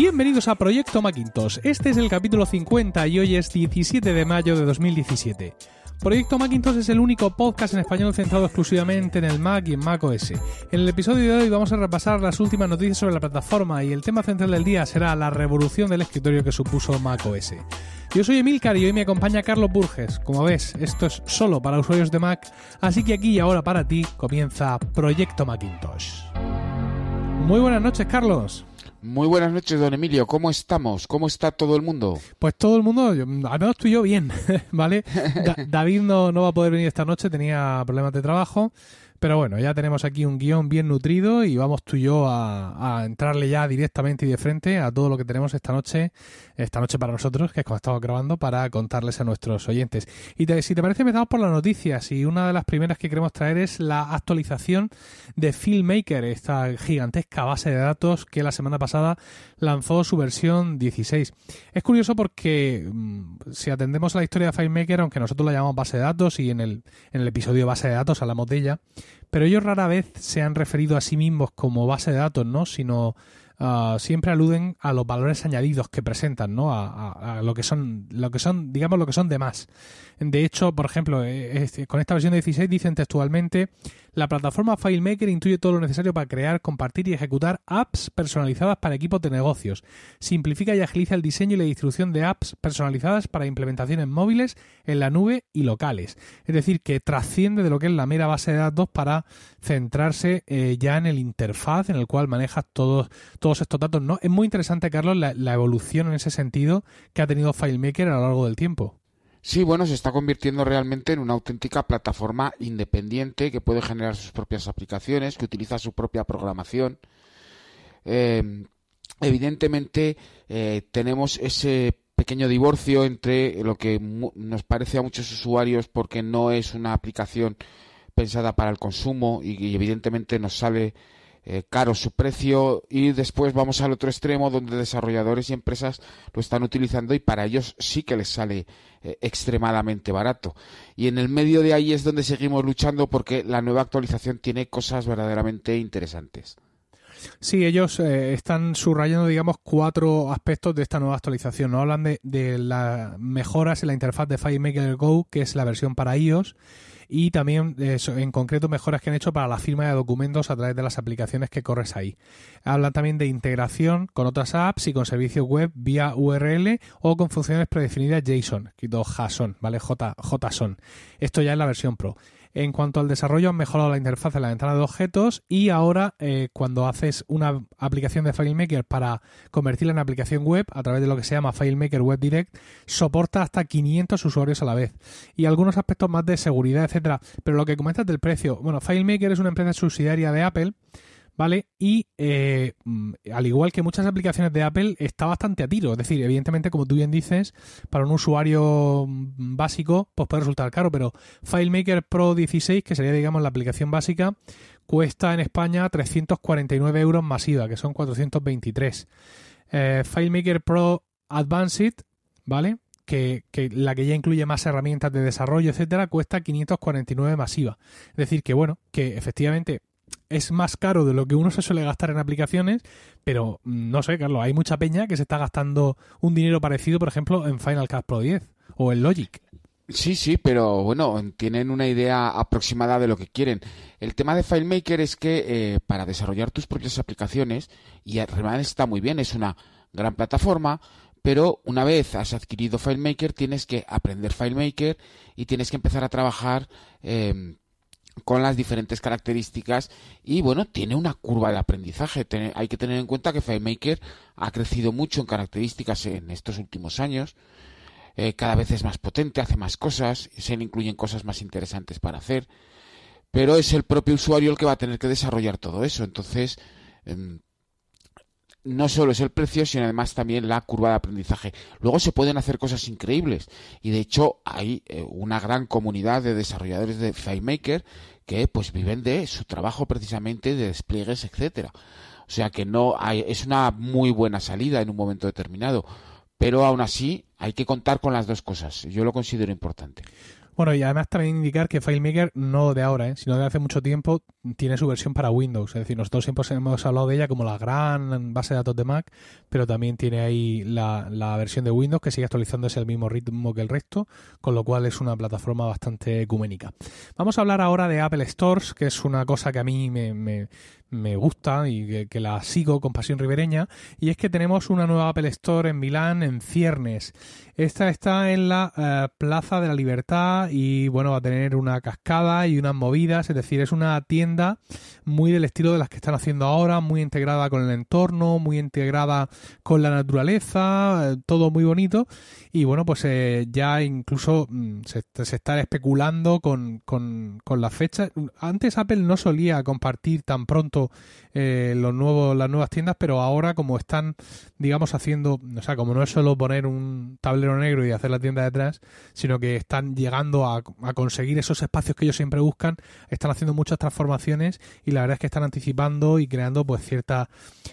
Bienvenidos a Proyecto Macintosh. Este es el capítulo 50 y hoy es 17 de mayo de 2017. Proyecto Macintosh es el único podcast en español centrado exclusivamente en el Mac y en Mac OS. En el episodio de hoy vamos a repasar las últimas noticias sobre la plataforma y el tema central del día será la revolución del escritorio que supuso Mac OS. Yo soy Emilcar y hoy me acompaña Carlos Burges. Como ves, esto es solo para usuarios de Mac, así que aquí y ahora para ti comienza Proyecto Macintosh. Muy buenas noches, Carlos. Muy buenas noches, don Emilio. ¿Cómo estamos? ¿Cómo está todo el mundo? Pues todo el mundo, al menos tú y yo bien, ¿vale? David no, no va a poder venir esta noche, tenía problemas de trabajo. Pero bueno, ya tenemos aquí un guion bien nutrido y vamos tú y yo a, entrarle ya directamente y de frente a todo lo que tenemos esta noche, esta noche para nosotros, que es como estamos grabando, para contarles a nuestros oyentes. Y si te parece, empezamos por las noticias y una de las primeras que queremos traer es la actualización de Filmmaker, esta gigantesca base de datos que la semana pasada lanzó su versión 16. Es curioso porque mm, si atendemos a la historia de FileMaker, aunque nosotros la llamamos base de datos y en el, en el episodio base de datos hablamos de ella, pero ellos rara vez se han referido a sí mismos como base de datos, ¿no? Sino ah, siempre aluden a los valores añadidos que presentan, ¿no? A, a, lo que son, lo que son, digamos, lo que son de más. De hecho, por ejemplo, eh, con esta versión de 16 dicen textualmente la plataforma FileMaker incluye todo lo necesario para crear, compartir y ejecutar apps personalizadas para equipos de negocios. Simplifica y agiliza el diseño y la distribución de apps personalizadas para implementaciones móviles, en la nube y locales. Es decir, que trasciende de lo que es la mera base de datos para centrarse eh, ya en el interfaz en el cual manejas todos, todos estos datos. ¿no? Es muy interesante, Carlos, la evolución en ese sentido que ha tenido FileMaker a lo largo del tiempo. Sí, bueno, se está convirtiendo realmente en una auténtica plataforma independiente que puede generar sus propias aplicaciones, que utiliza su propia programación. Eh, evidentemente, eh, tenemos ese pequeño divorcio entre lo que nos parece a muchos usuarios porque no es una aplicación pensada para el consumo y evidentemente nos sale eh, caro su precio y después vamos al otro extremo donde desarrolladores y empresas lo están utilizando y para ellos sí que les sale eh, extremadamente barato. Y en el medio de ahí es donde seguimos luchando porque la nueva actualización tiene cosas verdaderamente interesantes. Sí, ellos eh, están subrayando, digamos, cuatro aspectos de esta nueva actualización. ¿no? Hablan de, de las mejoras en la interfaz de FileMaker Go, que es la versión para iOS, y también en concreto mejoras que han hecho para la firma de documentos a través de las aplicaciones que corres ahí. Hablan también de integración con otras apps y con servicios web vía URL o con funciones predefinidas JSON, JSON, ¿vale? J, JSON. Esto ya es la versión Pro. En cuanto al desarrollo, han mejorado la interfaz de la ventana de objetos y ahora eh, cuando haces una aplicación de FileMaker para convertirla en aplicación web a través de lo que se llama FileMaker Web Direct, soporta hasta 500 usuarios a la vez y algunos aspectos más de seguridad, etcétera. Pero lo que comentas del precio, bueno, FileMaker es una empresa subsidiaria de Apple ¿vale? Y eh, mm, al igual que muchas aplicaciones de Apple, está bastante a tiro. Es decir, evidentemente, como tú bien dices, para un usuario mm, básico, pues puede resultar caro, pero FileMaker Pro 16, que sería, digamos, la aplicación básica, cuesta en España 349 euros masiva, que son 423. Eh, FileMaker Pro Advanced, ¿vale? Que, que, la que ya incluye más herramientas de desarrollo, etcétera, cuesta 549 masiva. Es decir, que bueno, que efectivamente es más caro de lo que uno se suele gastar en aplicaciones, pero mm, no sé, Carlos, hay mucha peña que se está gastando un dinero parecido, por ejemplo, en Final Cut Pro 10 o en Logic. Sí, sí, pero bueno, tienen una idea aproximada de lo que quieren. El tema de FileMaker es que eh, para desarrollar tus propias aplicaciones, y realmente está muy bien, es una gran plataforma, pero una vez has adquirido FileMaker tienes que aprender FileMaker y tienes que empezar a trabajar eh, con las diferentes características y bueno, tiene una curva de aprendizaje. hay que tener en cuenta que FileMaker ha crecido mucho en características en estos últimos años. Eh, cada vez es más potente, hace más cosas, se le incluyen cosas más interesantes para hacer, pero es el propio usuario el que va a tener que desarrollar todo eso. Entonces, em, no solo es el precio, sino además también la curva de aprendizaje. Luego se pueden hacer cosas increíbles y de hecho hay eh, una gran comunidad de desarrolladores de FileMaker que pues viven de su trabajo precisamente de despliegues, etcétera. O sea que no hay, es una muy buena salida en un momento determinado, pero aún así hay que contar con las dos cosas. Yo lo considero importante. Bueno, y además también indicar que FileMaker no de ahora, ¿eh? sino de hace mucho tiempo, tiene su versión para Windows. Es decir, nosotros siempre hemos hablado de ella como la gran base de datos de Mac, pero también tiene ahí la, la versión de Windows que sigue actualizándose al mismo ritmo que el resto, con lo cual es una plataforma bastante ecuménica. Vamos a hablar ahora de Apple Stores, que es una cosa que a mí me, me, me gusta y que, la sigo con pasión ribereña, y es que tenemos una nueva Apple Store en Milán, en ciernes. Esta está en la eh, Plaza de la Libertad y bueno, va a tener una cascada y unas movidas, es decir, es una tienda muy del estilo de las que están haciendo ahora, muy integrada con el entorno, muy integrada con la naturaleza, eh, todo muy bonito y bueno, pues eh, ya incluso mm, se, está especulando con, con, con las fechas. Antes Apple no solía compartir tan pronto eh, los nuevos, las nuevas tiendas, pero ahora como están, digamos, haciendo, o sea, como no es solo poner un tablero negro y hacer la tienda detrás, sino que están llegando a, a conseguir esos espacios que ellos siempre buscan, están haciendo muchas transformaciones y la verdad es que están anticipando y creando pues cierta,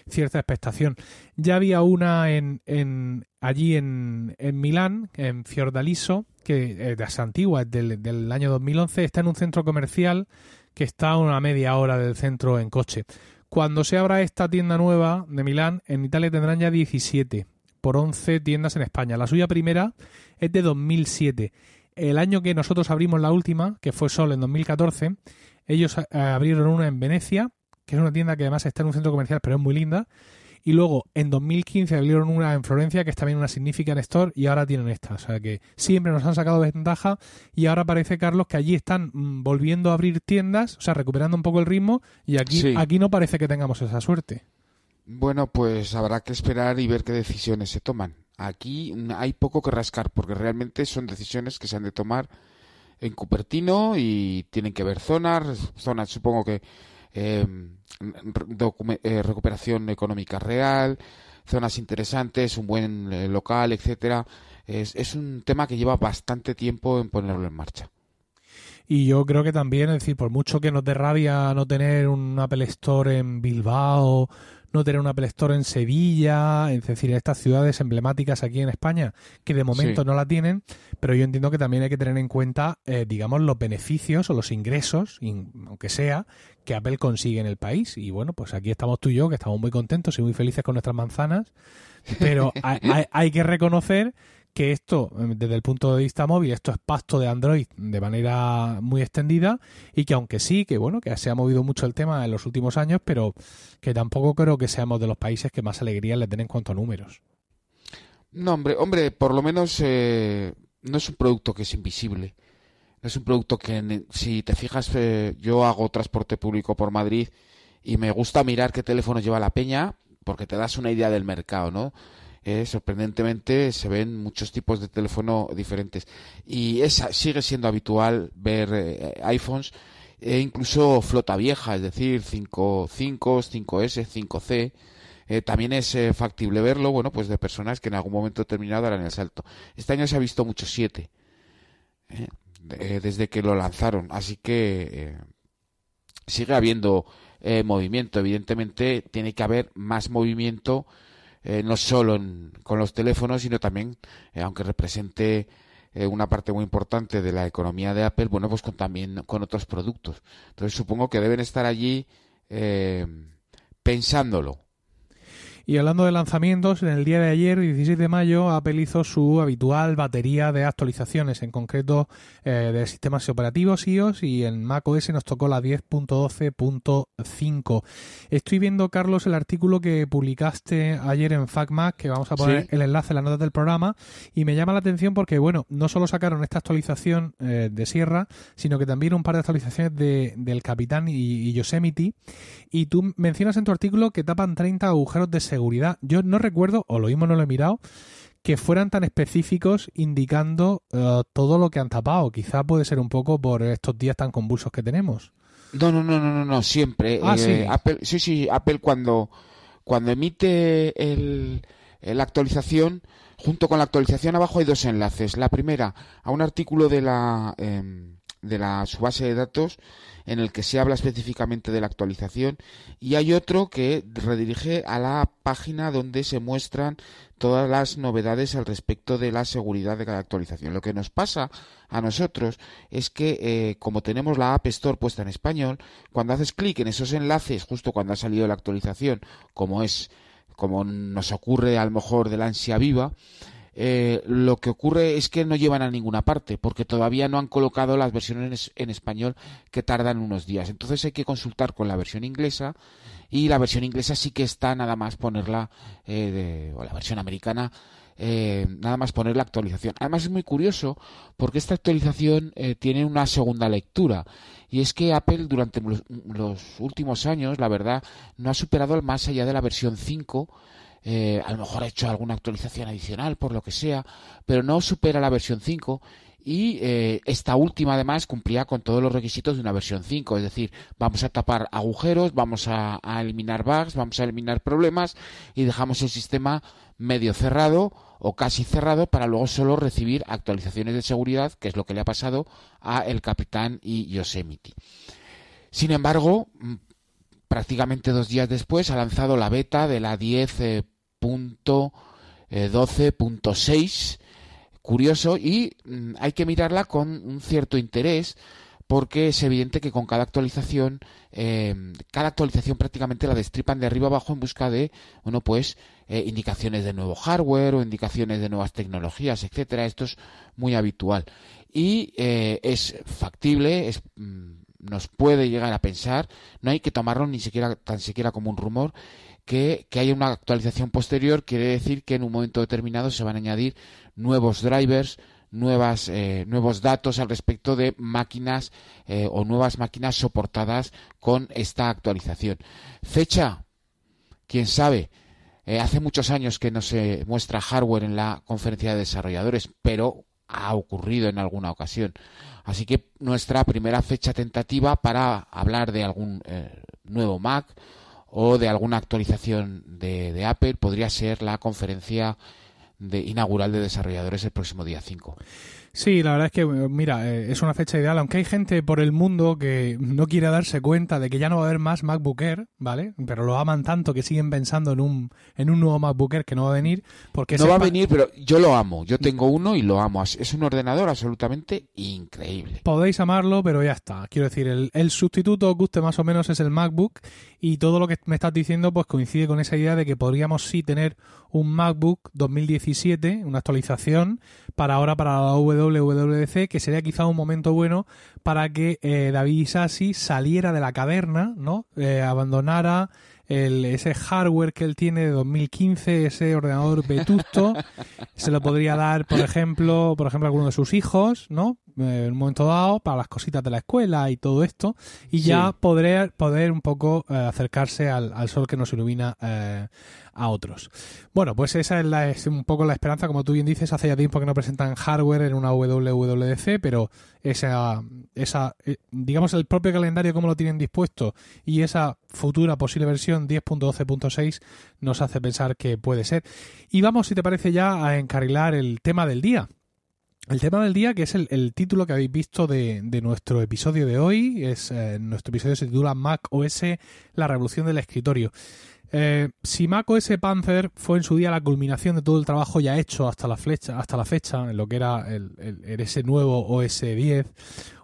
cierta expectación. Ya había una en, en allí en, en Milán, en Fiordaliso, que es antigua, es del, del año 2011, está en un centro comercial que está a una media hora del centro en coche. Cuando se abra esta tienda nueva de Milán, en Italia tendrán ya 17 por 11 tiendas en España. La suya primera es de 2007. El año que nosotros abrimos la última, que fue solo en 2014, ellos eh, abrieron una en Venecia, que es una tienda que además está en un centro comercial, pero es muy linda, y luego en 2015 abrieron una en Florencia, que es también una Significant Store, y ahora tienen esta. O sea que siempre nos han sacado ventaja y ahora parece, Carlos, que allí están mm, volviendo a abrir tiendas, o sea, recuperando un poco el ritmo, y aquí, aquí no parece que tengamos esa suerte. Bueno, pues habrá que esperar y ver qué decisiones se toman. Aquí hay poco que rascar, porque realmente son decisiones que se han de tomar en Cupertino y tienen que ver zonas, zonas supongo que Em, eh, recuperación económica real, zonas interesantes, un buen eh, local, etcétera. Es, es un tema que lleva bastante tiempo en ponerlo en marcha. Y yo creo que también, es decir, por mucho que nos dé rabia no tener un Apple Store en Bilbao no tener una Apple Store en Sevilla, es decir, en estas ciudades emblemáticas aquí en España, que de momento no la tienen, pero yo entiendo que también hay que tener en cuenta, eh, digamos, los beneficios o los ingresos, aunque sea, que Apple consigue en el país. Y bueno, pues aquí estamos tú y yo, que estamos muy contentos y muy felices con nuestras manzanas, pero hay que reconocer que esto, em, desde el punto de vista móvil, esto es pasto de Android de manera muy extendida y que aunque sí, que bueno, que se ha movido mucho el tema en los últimos años, pero que tampoco creo que seamos de los países que más alegría le den en cuanto a números. No, hombre, hombre, por lo menos eh, no es un producto que es invisible. Es un producto que, si te fijas, eh, yo hago transporte público por Madrid y me gusta mirar qué teléfono lleva la peña porque te das una idea del mercado, ¿no? Eh, sorprendentemente se ven muchos tipos de teléfono diferentes y esa sigue siendo habitual ver eh, iPhones e incluso flota vieja, es decir, 5, 5, 5S, 5C. también es eh, factible verlo, bueno, pues de personas que en algún momento determinado harán el salto. Este año se ha visto mucho 7, desde que lo lanzaron, así que sigue habiendo movimiento. Evidentemente tiene que haber más movimiento eh, no solo con los teléfonos, sino también, eh, aunque represente eh, una parte muy importante de la economía de Apple, bueno, pues con, también con otros productos. Entonces supongo que deben estar allí pensándolo. Y hablando de lanzamientos, en el día de ayer, 16 de mayo, Apple hizo su habitual batería de actualizaciones, en concreto eh, de sistemas operativos iOS y en macOS nos tocó la 10.12.5. Estoy viendo, Carlos, el artículo que publicaste ayer en FacMac, que vamos a poner el enlace en las notas del programa, y me llama la atención porque, bueno, no solo sacaron esta actualización eh, de Sierra, sino que también un par de actualizaciones de, del Capitán y, Yosemite, y tú mencionas en tu artículo que tapan 30 agujeros de seguridad. Yo no recuerdo, o lo mismo no lo he mirado, que fueran tan específicos indicando eh, todo lo que han tapado. Quizá puede ser un poco por estos días tan convulsos que tenemos. No, no, no, no, no, siempre. Ah, sí. Eh, Apple, sí, sí, Apple cuando, cuando emite el, la actualización, junto con la actualización abajo hay dos enlaces. La primera, a un artículo de la, em, de la su base de datos en el que se habla específicamente de la actualización y hay otro que redirige a la página donde se muestran todas las novedades al respecto de la seguridad de cada actualización. Lo que nos pasa a nosotros es que eh, como tenemos la App Store puesta en español, cuando haces clic en esos enlaces justo cuando ha salido la actualización, como es como nos ocurre a lo mejor de la ansia viva, eh, lo que ocurre es que no llevan a ninguna parte, porque todavía no han colocado las versiones en español que tardan unos días. Entonces hay que consultar con la versión inglesa y la versión inglesa sí que está nada más ponerla, eh, o la versión americana, eh, nada más poner la actualización. Además es muy curioso porque esta actualización tiene una segunda lectura y es que Apple durante los, los, últimos años, la verdad, no ha superado más allá de la versión 5 eh, a lo mejor ha hecho alguna actualización adicional por lo que sea, pero no supera la versión 5 y eh, esta última además cumplía con todos los requisitos de una versión 5, es decir, vamos a tapar agujeros, vamos a, eliminar bugs, vamos a eliminar problemas y dejamos el sistema medio cerrado o casi cerrado para luego solo recibir actualizaciones de seguridad, que es lo que le ha pasado a el capitán y Yosemite. Sin embargo, mm, prácticamente dos días después ha lanzado la beta de la 10 12.6 curioso y mm, hay que mirarla con un cierto interés porque es evidente que con cada actualización, em, cada actualización prácticamente la destripan de arriba abajo en busca de, bueno, pues eh, indicaciones de nuevo hardware o indicaciones de nuevas tecnologías, etcétera. Esto es muy habitual y eh, es factible, es, mm, nos puede llegar a pensar, no hay que tomarlo ni siquiera tan siquiera como un rumor que, que haya una actualización posterior quiere decir que en un momento determinado se van a añadir nuevos drivers, nuevas, eh, nuevos datos al respecto de máquinas eh, o nuevas máquinas soportadas con esta actualización. Fecha, quién sabe. Eh, hace muchos años que no se muestra hardware en la conferencia de desarrolladores, pero ha ocurrido en alguna ocasión. Así que nuestra primera fecha tentativa para hablar de algún nuevo Mac o de alguna actualización de, de Apple podría ser la conferencia de, inaugural de desarrolladores el próximo día 5. Sí, la verdad es que, mira, eh, es una fecha ideal, aunque hay gente por el mundo que no quiere darse cuenta de que ya no va a haber más MacBook Air, ¿vale? Pero lo aman tanto que siguen pensando en un, en un nuevo MacBook Air que no va a venir. porque No va a venir, pero yo lo amo. Yo tengo uno y lo amo. Es un ordenador absolutamente increíble. Podéis amarlo, pero ya está. Quiero decir, el, el sustituto, os guste más o menos, es el MacBook y todo lo que me estás diciendo pues coincide con esa idea de que podríamos sí tener un MacBook 2017, una actualización para ahora para la WWDC, que sería quizá un momento bueno para que eh, David Isasi saliera de la caverna, ¿no? Eh, abandonara el, ese hardware que él tiene de 2015, ese ordenador vetusto, se lo podría dar, por ejemplo, por ejemplo, a alguno de sus hijos, ¿no? Eh, en un momento dado, para las cositas de la escuela y todo esto, y ya poder, poder un poco acercarse al, al, sol que nos ilumina eh, a otros. Bueno, pues esa es, la, es un poco la esperanza, como tú bien dices, hace ya tiempo que no presentan hardware en una WWDC, pero esa, esa eh, digamos el propio calendario como lo tienen dispuesto y esa futura posible versión 10.12.6 nos hace pensar que puede ser. Y vamos, si te parece ya, a encarrilar el tema del día. El tema del día, que es el, título que habéis visto de, nuestro episodio de hoy, es eh, nuestro episodio se titula Mac OS, la revolución del escritorio. Eh, si Mac OS Panther fue en su día la culminación de todo el trabajo ya hecho hasta la, flecha, hasta la fecha, en lo que era el, ese nuevo OS 10,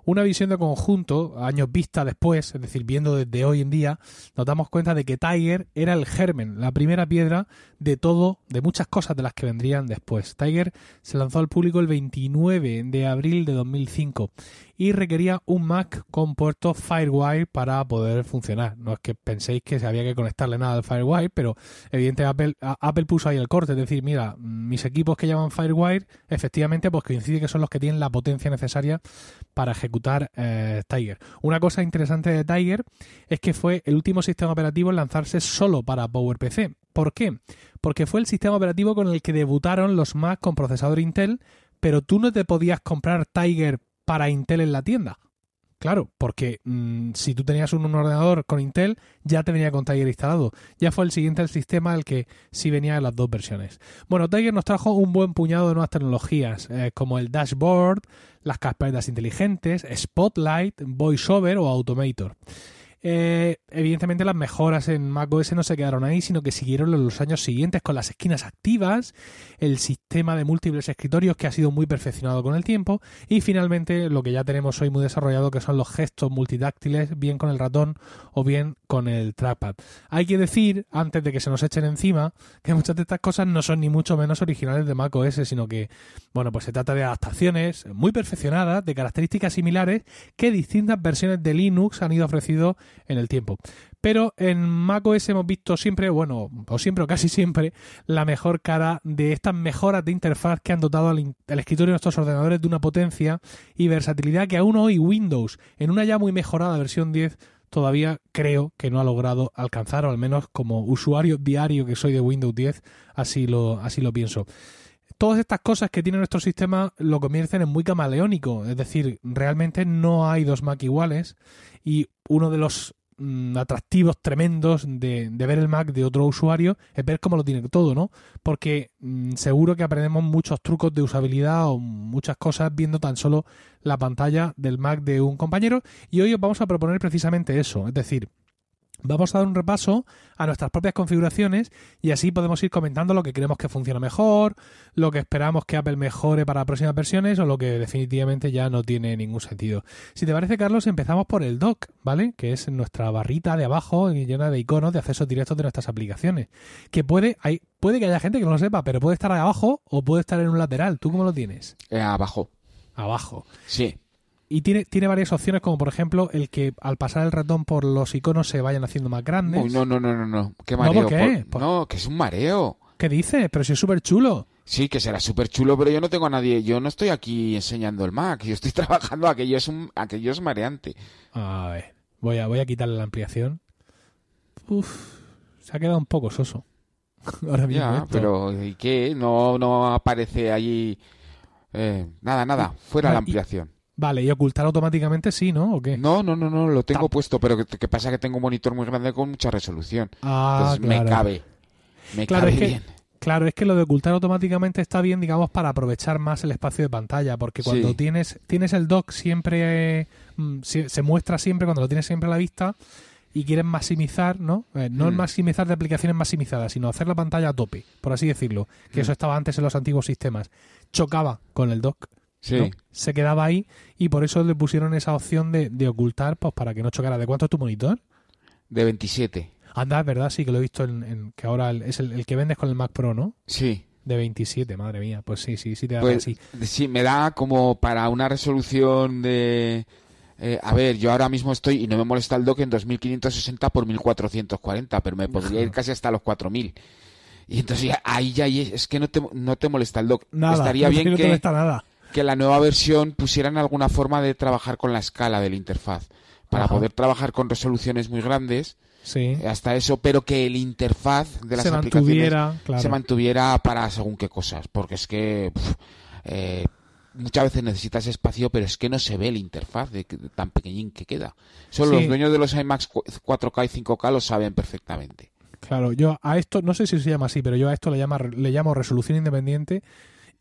una visión de conjunto, años vista después, es decir, viendo desde hoy en día, nos damos cuenta de que Tiger era el germen, la primera piedra de todo, de muchas cosas de las que vendrían después. Tiger se lanzó al público el 29 de abril de 2005 y requería un Mac con puerto Firewire para poder funcionar. No es que penséis que se había que conectarle nada al Firewire, pero evidentemente Apple, Apple puso ahí el corte, es decir, mira, mis equipos que llaman Firewire, efectivamente, pues coincide que son los que tienen la potencia necesaria para ejecutar eh, Tiger. Una cosa interesante de Tiger es que fue el último sistema operativo en lanzarse solo para PowerPC. ¿Por qué? Porque fue el sistema operativo con el que debutaron los Mac con procesador Intel, pero tú no te podías comprar Tiger para Intel en la tienda. Claro, porque mm, si tú tenías un, ordenador con Intel, ya te venía con Tiger instalado. Ya fue el siguiente el sistema el que sí venía en las dos versiones. Bueno, Tiger nos trajo un buen puñado de nuevas tecnologías, eh, como el dashboard, las carpetas inteligentes, Spotlight, VoiceOver o Automator. Eh, evidentemente las mejoras en macOS no se quedaron ahí, sino que siguieron en los años siguientes con las esquinas activas, el sistema de múltiples escritorios que ha sido muy perfeccionado con el tiempo y finalmente lo que ya tenemos hoy muy desarrollado que son los gestos multidáctiles, bien con el ratón o bien con el trackpad. Hay que decir, antes de que se nos echen encima, que muchas de estas cosas no son ni mucho menos originales de macOS, sino que, bueno, pues se trata de adaptaciones muy perfeccionadas, de características similares que distintas versiones de Linux han ido ofreciendo en el tiempo. Pero en macOS hemos visto siempre, bueno, o siempre o casi siempre, la mejor cara de estas mejoras de interfaz que han dotado al, escritorio de nuestros ordenadores de una potencia y versatilidad que aún hoy Windows, en una ya muy mejorada versión 10, todavía creo que no ha logrado alcanzar, o al menos como usuario diario que soy de Windows 10, así lo, así lo pienso todas estas cosas que tiene nuestro sistema lo convierten en muy camaleónico. Es decir, realmente no hay dos Mac iguales y uno de los mm, atractivos tremendos de, ver el Mac de otro usuario es ver cómo lo tiene todo, ¿no? Porque mm, seguro que aprendemos muchos trucos de usabilidad o muchas cosas viendo tan solo la pantalla del Mac de un compañero y hoy os vamos a proponer precisamente eso, es decir, Vamos a dar un repaso a nuestras propias configuraciones y así podemos ir comentando lo que creemos que funciona mejor, lo que esperamos que Apple mejore para próximas versiones o lo que definitivamente ya no tiene ningún sentido. Si te parece, Carlos, empezamos por el dock, ¿vale? Que es nuestra barrita de abajo llena de iconos de acceso directo de nuestras aplicaciones. Que puede, hay, puede que haya gente que no lo sepa, pero puede estar abajo o puede estar en un lateral. ¿Tú cómo lo tienes? Eh, abajo. Abajo. Sí y tiene, tiene varias opciones, como por ejemplo el que al pasar el ratón por los iconos se vayan haciendo más grandes. Uy, no, no, no, no, no. Qué mareo. No, que es un mareo. ¿Qué dices? Pero si es súper chulo. Sí, que será súper chulo, pero yo no tengo a nadie. Yo no estoy aquí enseñando el Mac. Yo estoy trabajando. Aquello es, un, aquello es mareante. A ver, voy a, voy a quitarle la ampliación. Uf, se ha quedado un poco soso. Ahora mismo. Ya, pero ¿y qué? No, no aparece allí. Eh, nada, nada. Fuera la ampliación. Vale, y ocultar automáticamente sí, ¿no? ¿O qué? No, no, no, no, lo tengo puesto, pero que, pasa que tengo un monitor muy grande con mucha resolución. Ah, Entonces me cabe. Me claro, cabe es que, bien. Claro, es que lo de ocultar automáticamente está bien, digamos, para aprovechar más el espacio de pantalla, porque cuando tienes, tienes el dock siempre, mm, se, muestra siempre, cuando lo tienes siempre a la vista, y quieres maximizar, ¿no? Eh, no mm. maximizar de aplicaciones maximizadas, sino hacer la pantalla a tope, por así decirlo, que mm. eso estaba antes en los antiguos sistemas. Chocaba con el dock. Sí. Se quedaba ahí y por eso le pusieron esa opción de, de, ocultar, pues para que no chocara. ¿De cuánto es tu monitor? De 27. Anda, es verdad, sí, que lo he visto en, que ahora es el, que vendes con el Mac Pro, ¿no? Sí. De 27, madre mía. Pues sí, sí, sí te da pues, así. Sí, me da como para una resolución de... Eh, a ver, yo ahora mismo estoy, y no me molesta el dock, en 2560 por 1440, pero me podría ir casi hasta los 4000. Y entonces ahí ya es que no te, no te molesta el dock. Nada, Estaría bien no que... Te molesta nada que la nueva versión pusieran alguna forma de trabajar con la escala de la interfaz para poder trabajar con resoluciones muy grandes. Sí. Hasta eso, pero que el interfaz de las se aplicaciones se mantuviera para según qué cosas, porque es que eh, muchas veces necesitas espacio, pero es que no se ve el interfaz de, tan pequeñín que queda. Solo los dueños de los iMacs 4K y 5K lo saben perfectamente. Claro, yo a esto, no sé si se llama así, pero yo a esto le, llama, le llamo resolución independiente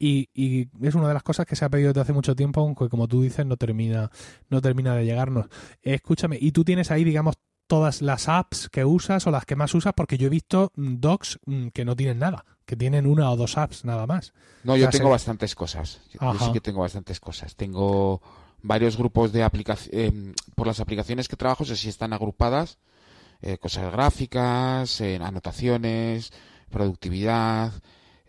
y, es una de las cosas que se ha pedido desde hace mucho tiempo, aunque como tú dices no termina, no termina de llegarnos. escúchame, y tú tienes ahí, digamos, todas las apps que usas o las que más usas, porque yo he visto mm, docs mm, que no tienen nada, que tienen una o dos apps nada más. No, yo tengo bastantes cosas. Yo sí que tengo bastantes cosas. Tengo varios grupos de aplicaciones, eh, por las aplicaciones que trabajo, sé si están agrupadas, eh, cosas gráficas, anotaciones, productividad,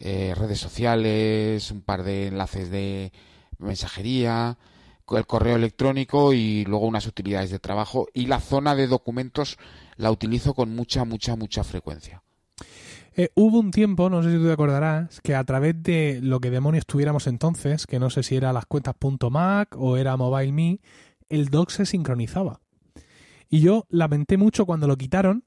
eh, redes sociales, un par de enlaces de mensajería, el correo electrónico y luego unas utilidades de trabajo y la zona de documentos la utilizo con mucha, mucha, mucha frecuencia. Eh, hubo un tiempo, no sé si tú te acordarás, que a través de lo que demonios tuviéramos entonces, que no sé si era las cuentas .mac o era MobileMe, el doc se sincronizaba. Y yo lamenté mucho cuando lo quitaron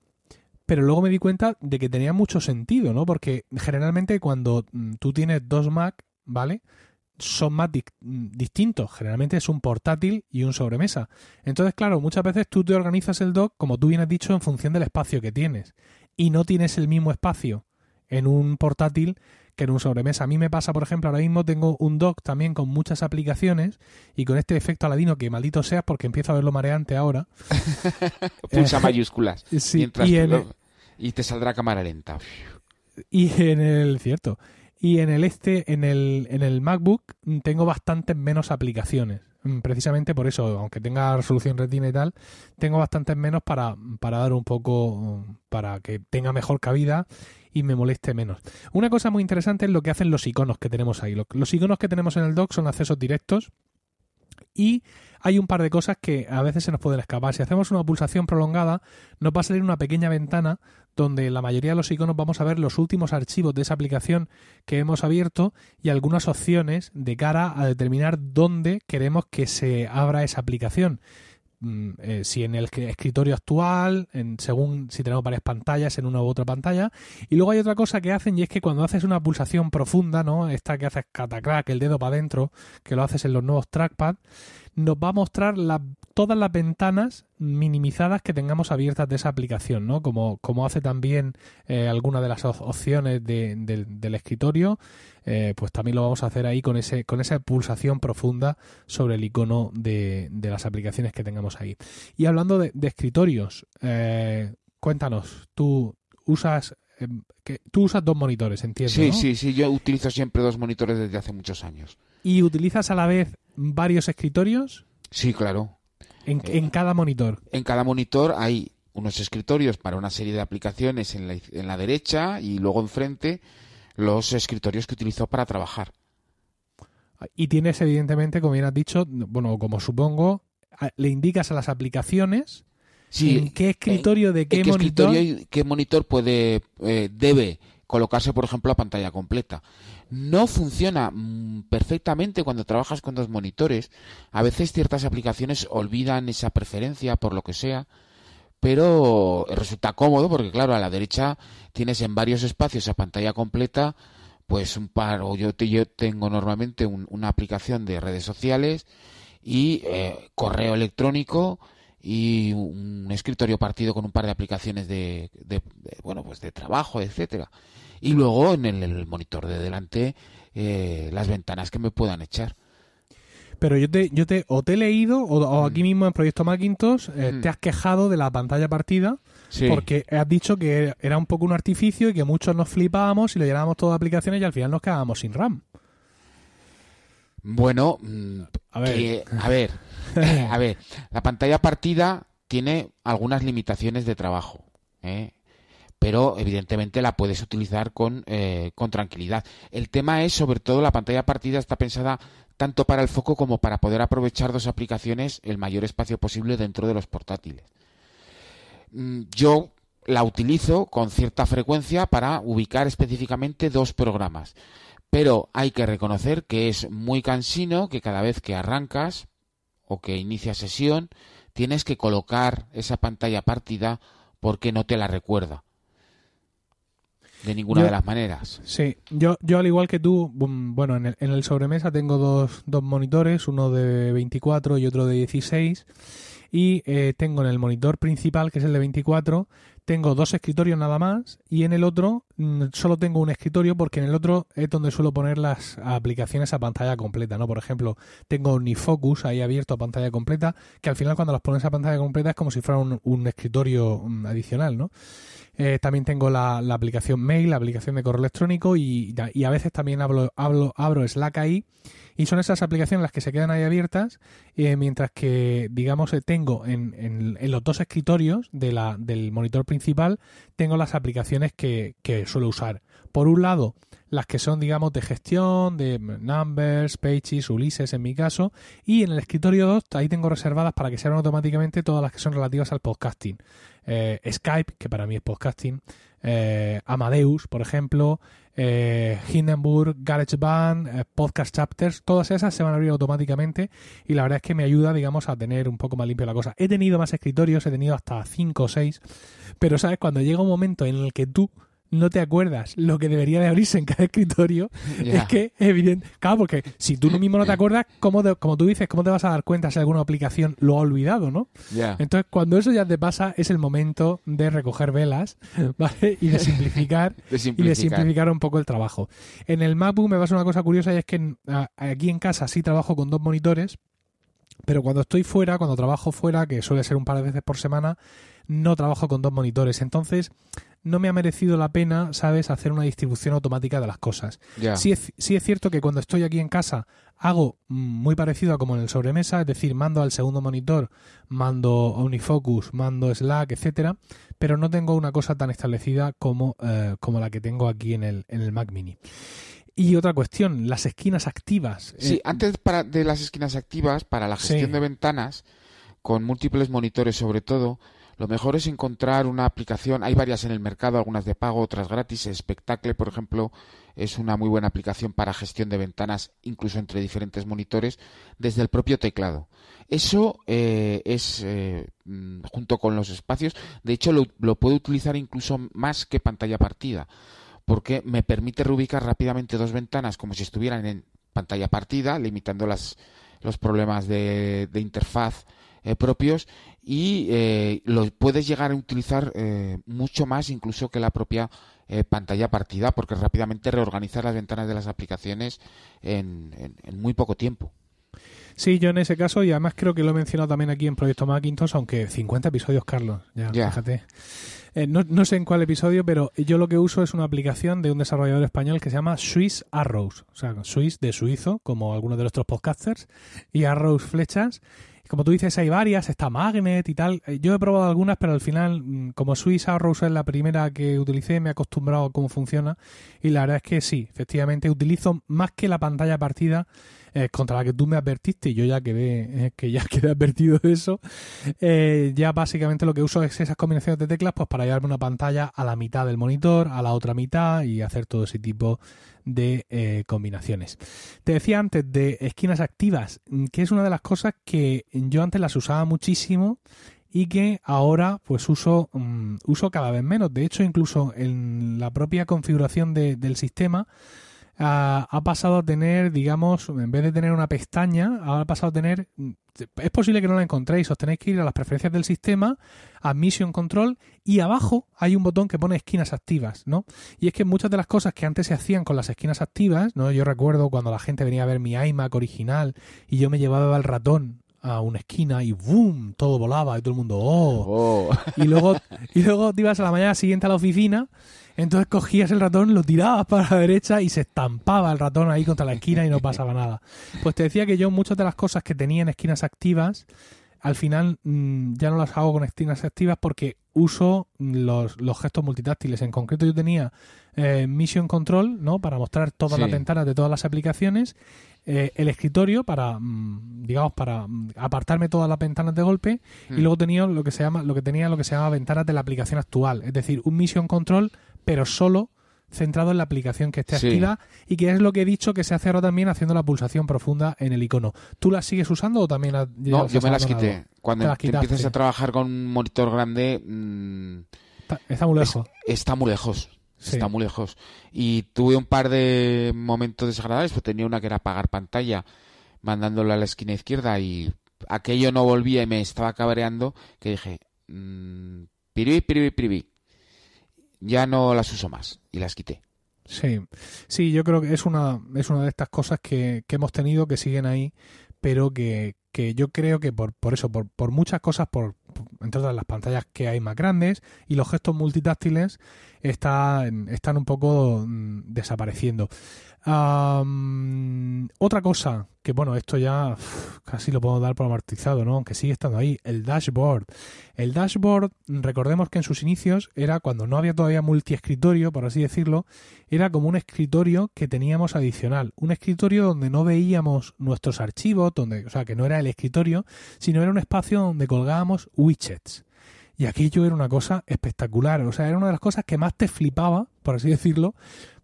pero luego me di cuenta de que tenía mucho sentido, ¿no? Porque generalmente cuando mm, tú tienes dos Mac, ¿vale? son más distintos. Generalmente es un portátil y un sobremesa. Entonces, claro, muchas veces tú te organizas el dock, como tú bien has dicho, en función del espacio que tienes. Y no tienes el mismo espacio en un portátil que en un sobremesa. A mí me pasa, por ejemplo, ahora mismo tengo un dock también con muchas aplicaciones y con este efecto aladino que maldito seas porque empiezo a verlo mareante ahora. Pulsa mayúsculas. y, te saldrá cámara lenta. Y en el cierto. Y en el este, en el, en el MacBook, tengo bastantes menos aplicaciones. Mm, precisamente por eso, aunque tenga resolución retina y tal, tengo bastantes menos para, para dar un poco, para que tenga mejor cabida y me moleste menos. Una cosa muy interesante es lo que hacen los iconos que tenemos ahí. Los iconos que tenemos en el dock son accesos directos y hay un par de cosas que a veces se nos pueden escapar. Si hacemos una pulsación prolongada, nos va a salir una pequeña ventana donde la mayoría de los iconos vamos a ver los últimos archivos de esa aplicación que hemos abierto y algunas opciones de cara a determinar dónde queremos que se abra esa aplicación. Mm, eh, si en el escritorio actual, en, según si tenemos varias pantallas en una u otra pantalla. Y luego hay otra cosa que hacen y es que cuando haces una pulsación profunda, ¿no? Esta que haces catacrack, el dedo para adentro, que lo haces en los nuevos trackpad, nos va a mostrar todas las ventanas minimizadas que tengamos abiertas de esa aplicación, ¿no? Como, como hace también eh, alguna de las opciones del escritorio, eh, pues también lo vamos a hacer ahí con, ese, con esa pulsación profunda sobre el icono de, las aplicaciones que tengamos ahí. Y hablando de, escritorios, eh, cuéntanos, tú usas que tú usas dos monitores, entiendo. Sí, sí, sí, yo utilizo siempre dos monitores desde hace muchos años. ¿Y utilizas a la vez varios escritorios? Sí, claro. En, eh, cada monitor. En cada monitor hay unos escritorios para una serie de aplicaciones en la, en la derecha y luego enfrente los escritorios que utilizo para trabajar. Y tienes, evidentemente, como bien has dicho, bueno, como supongo, le indicas a las aplicaciones en qué escritorio de qué, monitor. qué monitor puede, eh, debe colocarse, por ejemplo, la pantalla completa. No funciona mm, perfectamente cuando trabajas con dos monitores. A veces ciertas aplicaciones olvidan esa preferencia por lo que sea, pero resulta cómodo porque, claro, a la derecha tienes en varios espacios a pantalla completa, pues un par, o yo, yo tengo normalmente una aplicación de redes sociales y eh, correo electrónico y un escritorio partido con un par de aplicaciones de, bueno pues de trabajo etcétera y luego en el, monitor de delante eh, las ventanas que me puedan echar pero yo te yo te o te he leído o, aquí mm. mismo en Proyecto Macintosh eh, mm. te has quejado de la pantalla partida porque has dicho que era un poco un artificio y que muchos nos flipábamos y lo llenábamos todas aplicaciones y al final nos quedábamos sin RAM bueno, a ver, a ver, a ver, la pantalla partida tiene algunas limitaciones de trabajo, ¿eh? Pero evidentemente la puedes utilizar con, eh, con tranquilidad. El tema es, sobre todo, la pantalla partida está pensada tanto para el foco como para poder aprovechar dos aplicaciones el mayor espacio posible dentro de los portátiles. Mm, yo la utilizo con cierta frecuencia para ubicar específicamente dos programas pero hay que reconocer que es muy cansino que cada vez que arrancas o que inicias sesión tienes que colocar esa pantalla partida porque no te la recuerda de ninguna de las maneras. Sí, yo, yo al igual que tú, bueno, en el, en el sobremesa tengo dos, dos monitores, uno de 24 y otro de 16 y eh, tengo en el monitor principal, que es el de 24, tengo dos escritorios nada más y en el otro mm, solo tengo un escritorio porque en el otro es donde suelo poner las aplicaciones a pantalla completa, ¿no? Por ejemplo, tengo Unifocus ahí abierto a pantalla completa, que al final cuando las pones a pantalla completa es como si fuera un, escritorio mm, adicional, ¿no? Eh, también tengo la, aplicación Mail, la aplicación de correo electrónico y, a veces también hablo, hablo, abro Slack ahí y son esas aplicaciones las que se quedan ahí abiertas, eh, mientras que, digamos, eh, tengo en, en, los dos escritorios de la, del monitor principal, tengo las aplicaciones que, que suelo usar. Por un lado, las que son, digamos, de gestión, de Numbers, Pages, Ulises en mi caso, y en el escritorio 2 ahí tengo reservadas para que se abran automáticamente todas las que son relativas al podcasting. Eh, Skype, que para mí es podcasting, Amadeus, por ejemplo, eh, Hindenburg, GarageBand, eh, Podcast Chapters, todas esas se van a abrir automáticamente y la verdad es que me ayuda, digamos, a tener un poco más limpio la cosa. He tenido más escritorios, he tenido hasta 5 o 6, pero sabes, cuando llega un momento en el que tú no te acuerdas lo que debería de abrirse en cada escritorio, es que evidente. Claro, porque si tú mismo no te acuerdas, ¿cómo como tú dices, ¿cómo te vas a dar cuenta si alguna aplicación lo ha olvidado, no? Entonces, cuando eso ya te pasa, es el momento de recoger velas, ¿vale? Y de simplificar, y de simplificar un poco el trabajo. En el MacBook me pasa una cosa curiosa y es que aquí en casa sí trabajo con dos monitores, pero cuando estoy fuera, cuando trabajo fuera, que suele ser un par de veces por semana, no trabajo con dos monitores. Entonces, no me ha merecido la pena, ¿sabes?, hacer una distribución automática de las cosas. Sí, es, sí es cierto que cuando estoy aquí en casa hago muy parecido a como en el sobremesa, es decir, mando al segundo monitor, mando OmniFocus, mando Slack, etcétera, pero no tengo una cosa tan establecida como, eh, como la que tengo aquí en el, en el Mac Mini. Y otra cuestión, las esquinas activas. Sí, eh, antes para, de las esquinas activas, para la gestión de ventanas, con múltiples monitores sobre todo, lo mejor es encontrar una aplicación. Hay varias en el mercado, algunas de pago, otras gratis. Spectacle, por ejemplo, es una muy buena aplicación para gestión de ventanas, incluso entre diferentes monitores, desde el propio teclado. Eso eh, es, eh, mm, junto con los espacios, de hecho lo, puedo utilizar incluso más que pantalla partida porque me permite reubicar rápidamente dos ventanas como si estuvieran en pantalla partida, limitando las, los problemas de, interfaz eh, propios y eh, lo puedes llegar a utilizar eh, mucho más incluso que la propia pantalla partida porque rápidamente reorganizar las ventanas de las aplicaciones en, en, muy poco tiempo. Sí, yo en ese caso, y además creo que lo he mencionado también aquí en Proyecto Macintosh, aunque 50 episodios, Carlos, ya, fíjate. Eh, no, no, sé en cuál episodio, pero yo lo que uso es una aplicación de un desarrollador español que se llama Swiss Arrows. O sea, Swiss de suizo, como algunos de nuestros podcasters, y Arrows flechas. Como tú dices, hay varias, está Magnet y tal. Eh, yo he probado algunas, pero al final, mm, como Swiss Arrows es la primera que utilicé, me he acostumbrado a cómo funciona. Y la verdad es que sí, efectivamente, utilizo más que la pantalla partida eh, contra la que tú me advertiste y yo ya quedé, eh, que ya quedé advertido de eso, ya básicamente lo que uso es esas combinaciones de teclas pues para llevarme una pantalla a la mitad del monitor, a la otra mitad y hacer todo ese tipo de combinaciones. Te decía antes de esquinas activas, mm, que es una de las cosas que yo antes las usaba muchísimo y que ahora pues uso, mm, uso cada vez menos. De hecho, incluso en la propia configuración del sistema, ha, pasado a tener, digamos, en vez de tener una pestaña, ha pasado a tener, es posible que no la encontréis, os tenéis que ir a las preferencias del sistema, Admission Control, y abajo hay un botón que pone esquinas activas, ¿no? Y es que muchas de las cosas que antes se hacían con las esquinas activas, ¿no? Yo recuerdo cuando la gente venía a ver mi iMac original y yo me llevaba el ratón a una esquina y ¡boom! todo volaba y todo el mundo ¡oh! oh. Y luego y luego te ibas a la mañana siguiente a la oficina entonces cogías el ratón, lo tirabas para la derecha y se estampaba el ratón ahí contra la esquina y no pasaba nada. Pues te decía que yo muchas de las cosas que tenía en esquinas activas, al final mm, ya no las hago con esquinas activas porque uso los, gestos multitáctiles. En concreto yo tenía eh, Mission Control, ¿no? Para mostrar todas las ventanas de todas las aplicaciones. Eh, el escritorio para, mm, digamos, para mm, apartarme todas las ventanas de golpe. Y luego tenía lo que se llama, lo que tenía lo que se llama ventanas de la aplicación actual. Es decir, un Mission Control pero solo centrado en la aplicación que esté activa y que es lo que he dicho que se hace ahora también haciendo la pulsación profunda en el icono. ¿Tú las sigues usando o también las, No, yo me las quité. Cuando empieces a trabajar con un monitor grande... Mm, está, muy lejos. está muy lejos. Está muy lejos. Y tuve un par de momentos desagradables, pues tenía una que era apagar pantalla mandándola a la esquina izquierda y aquello no volvía y me estaba cabreando que dije, mmm, piribi, piribi, piribi, ya no las uso más y las quité. Sí, sí, yo creo que es una, es una de estas cosas que, que hemos tenido que siguen ahí, pero que, que yo creo que por, por eso, por, por muchas cosas, por, entre otras las pantallas que hay más grandes y los gestos multitáctiles están, están un poco mm, desapareciendo otra cosa, que bueno, esto ya casi lo puedo dar por amortizado, ¿no? Aunque sigue estando ahí, el dashboard. El dashboard, recordemos que en sus inicios era cuando no había todavía multiescritorio, por así decirlo, era como un escritorio que teníamos adicional. Un escritorio donde no veíamos nuestros archivos, donde, o sea, que no era el escritorio, sino era un espacio donde colgábamos widgets. Y aquello era una cosa espectacular. O sea, era una de las cosas que más te flipaba, por así decirlo,